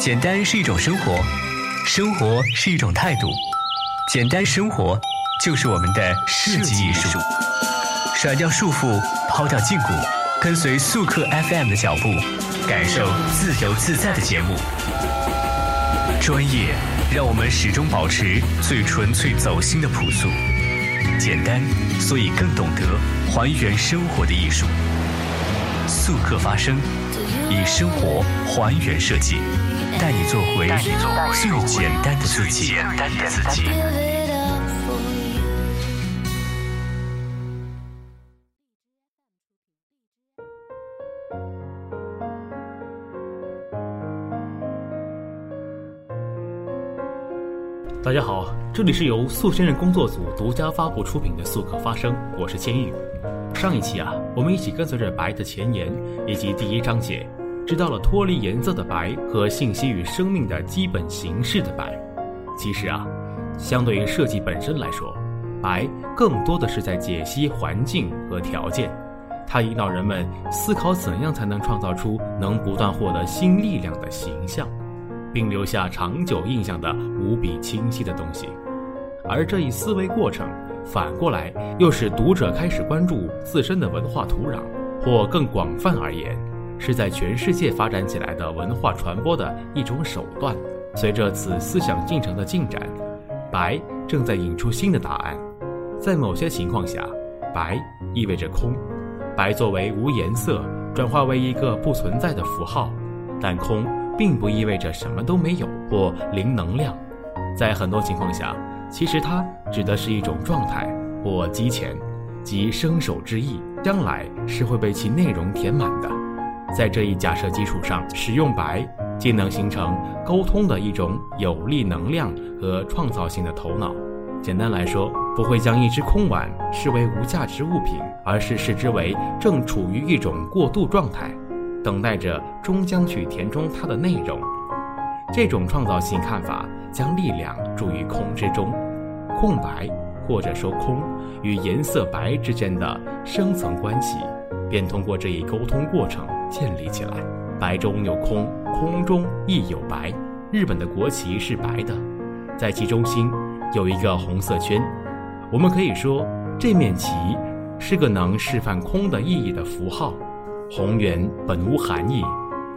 简单是一种生活，生活是一种态度。简单生活就是我们的设计艺术。甩掉束缚，抛掉禁锢，跟随速客 FM 的脚步，感受自由自在的节目。专业让我们始终保持最纯粹走心的朴素。简单，所以更懂得还原生活的艺术。速客发声，以生活还原设计，带你做回最简单的自己。大家好，这里是由素先生工作组独家发布出品的《素客发声》，我是千玉。上一期啊，我们一起跟随着白的前言以及第一章节，知道了脱离颜色的白和信息与生命的基本形式的白。其实啊，相对于设计本身来说，白更多的是在解析环境和条件，它引导人们思考怎样才能创造出能不断获得新力量的形象。并留下长久印象的无比清晰的东西，而这一思维过程，反过来又使读者开始关注自身的文化土壤，或更广泛而言，是在全世界发展起来的文化传播的一种手段。随着此思想进程的进展，白正在引出新的答案。在某些情况下，白意味着空，白作为无颜色，转化为一个不存在的符号，但空。并不意味着什么都没有或零能量，在很多情况下，其实它指的是一种状态或机前，即生手之意，将来是会被其内容填满的。在这一假设基础上，使用白，既能形成沟通的一种有力能量和创造性的头脑。简单来说，不会将一只空碗视为无价值物品，而是视之为正处于一种过渡状态。等待着终将去填充它的内容。这种创造性看法将力量注于空之中，空白或者说空与颜色白之间的深层关系，便通过这一沟通过程建立起来。白中有空，空中亦有白。日本的国旗是白的，在其中心有一个红色圈。我们可以说，这面旗是个能示范空的意义的符号。红圆本无含义，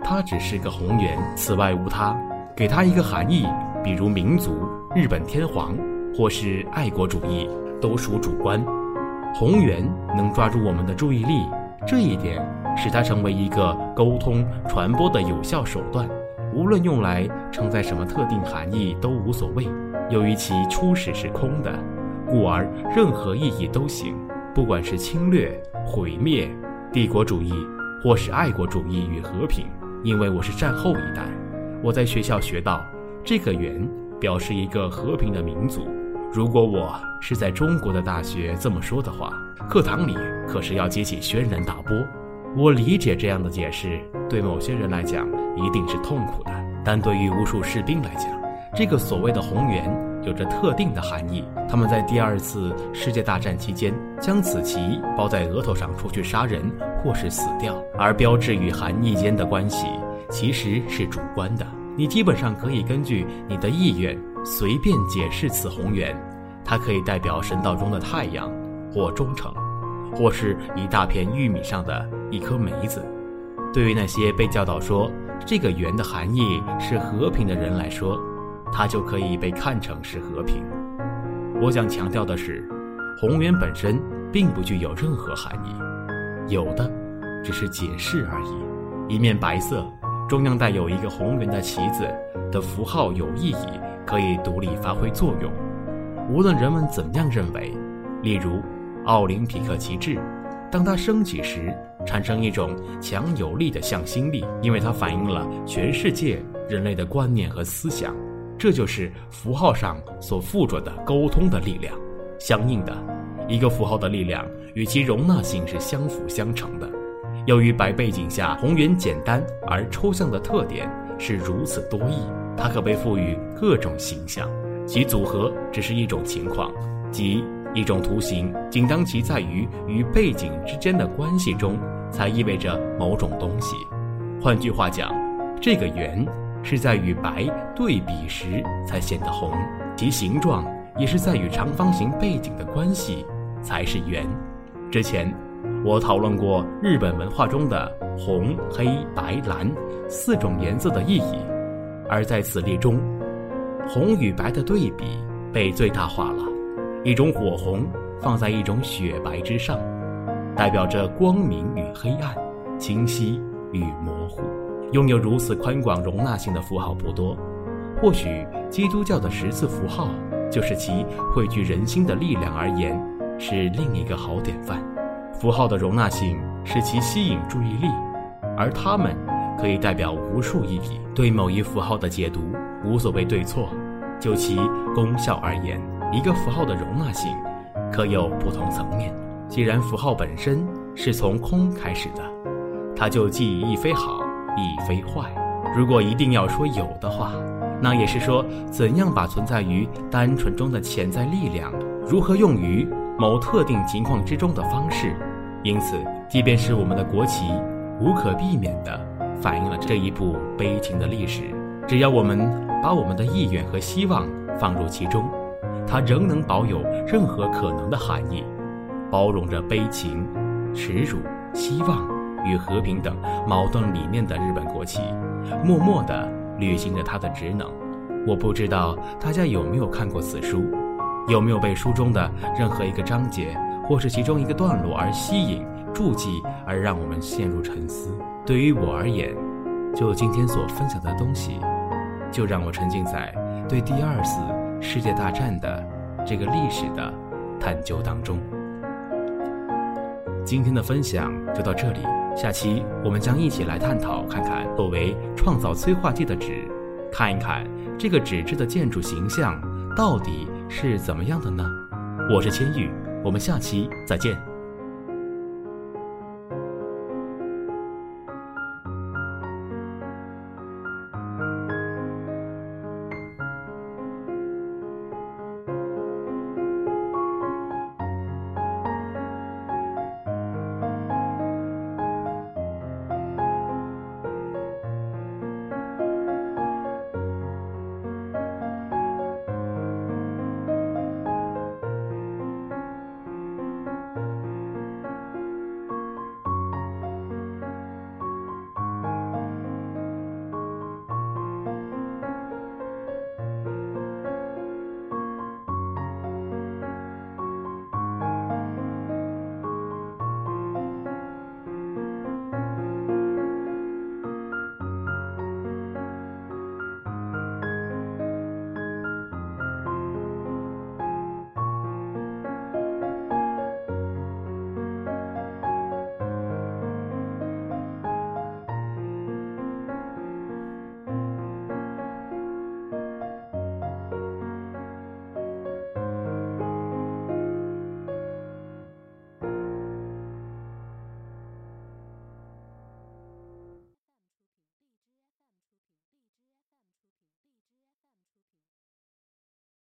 它只是个红圆，此外无它。给它一个含义，比如民族、日本天皇，或是爱国主义，都属主观。红圆能抓住我们的注意力，这一点使它成为一个沟通传播的有效手段。无论用来承载什么特定含义都无所谓。由于其初始是空的，故而任何意义都行，不管是侵略、毁灭、帝国主义。或是爱国主义与和平，因为我是战后一代，我在学校学到这个圆表示一个和平的民族。如果我是在中国的大学这么说的话，课堂里可是要激起轩然大波。我理解这样的解释，对某些人来讲一定是痛苦的，但对于无数士兵来讲，这个所谓的红圆。有着特定的含义。他们在第二次世界大战期间将此旗包在额头上出去杀人或是死掉，而标志与含义间的关系其实是主观的。你基本上可以根据你的意愿随便解释此红圆，它可以代表神道中的太阳，或忠诚，或是一大片玉米上的一颗梅子。对于那些被教导说这个圆的含义是和平的人来说，它就可以被看成是和平。我想强调的是，红圆本身并不具有任何含义，有的只是解释而已。一面白色，中央带有一个红圆的旗子的符号有意义，可以独立发挥作用。无论人们怎样认为，例如奥林匹克旗帜，当它升起时，产生一种强有力的向心力，因为它反映了全世界人类的观念和思想。这就是符号上所附着的沟通的力量。相应的，一个符号的力量与其容纳性是相辅相成的。由于白背景下红圆简单而抽象的特点是如此多义，它可被赋予各种形象。其组合只是一种情况，即一种图形，仅当其在于与背景之间的关系中，才意味着某种东西。换句话讲，这个圆。是在与白对比时才显得红，其形状也是在与长方形背景的关系才是圆。之前我讨论过日本文化中的红、黑、白、蓝四种颜色的意义，而在此例中，红与白的对比被最大化了，一种火红放在一种雪白之上，代表着光明与黑暗、清晰与模糊。拥有如此宽广容纳性的符号不多，或许基督教的十字符号就是其汇聚人心的力量而言，是另一个好典范。符号的容纳性使其吸引注意力，而它们可以代表无数意义。对某一符号的解读无所谓对错，就其功效而言，一个符号的容纳性可有不同层面。既然符号本身是从空开始的，它就既亦非好。亦非坏。如果一定要说有的话，那也是说怎样把存在于单纯中的潜在力量，如何用于某特定情况之中的方式。因此，即便是我们的国旗，无可避免的反映了这一部悲情的历史。只要我们把我们的意愿和希望放入其中，它仍能保有任何可能的含义，包容着悲情、耻辱、希望。与和平等矛盾理念的日本国旗，默默地履行着它的职能。我不知道大家有没有看过此书，有没有被书中的任何一个章节或是其中一个段落而吸引、注记而让我们陷入沉思。对于我而言，就今天所分享的东西，就让我沉浸在对第二次世界大战的这个历史的探究当中。今天的分享就到这里。下期我们将一起来探讨，看看作为创造催化剂的纸，看一看这个纸质的建筑形象到底是怎么样的呢？我是千玉，我们下期再见。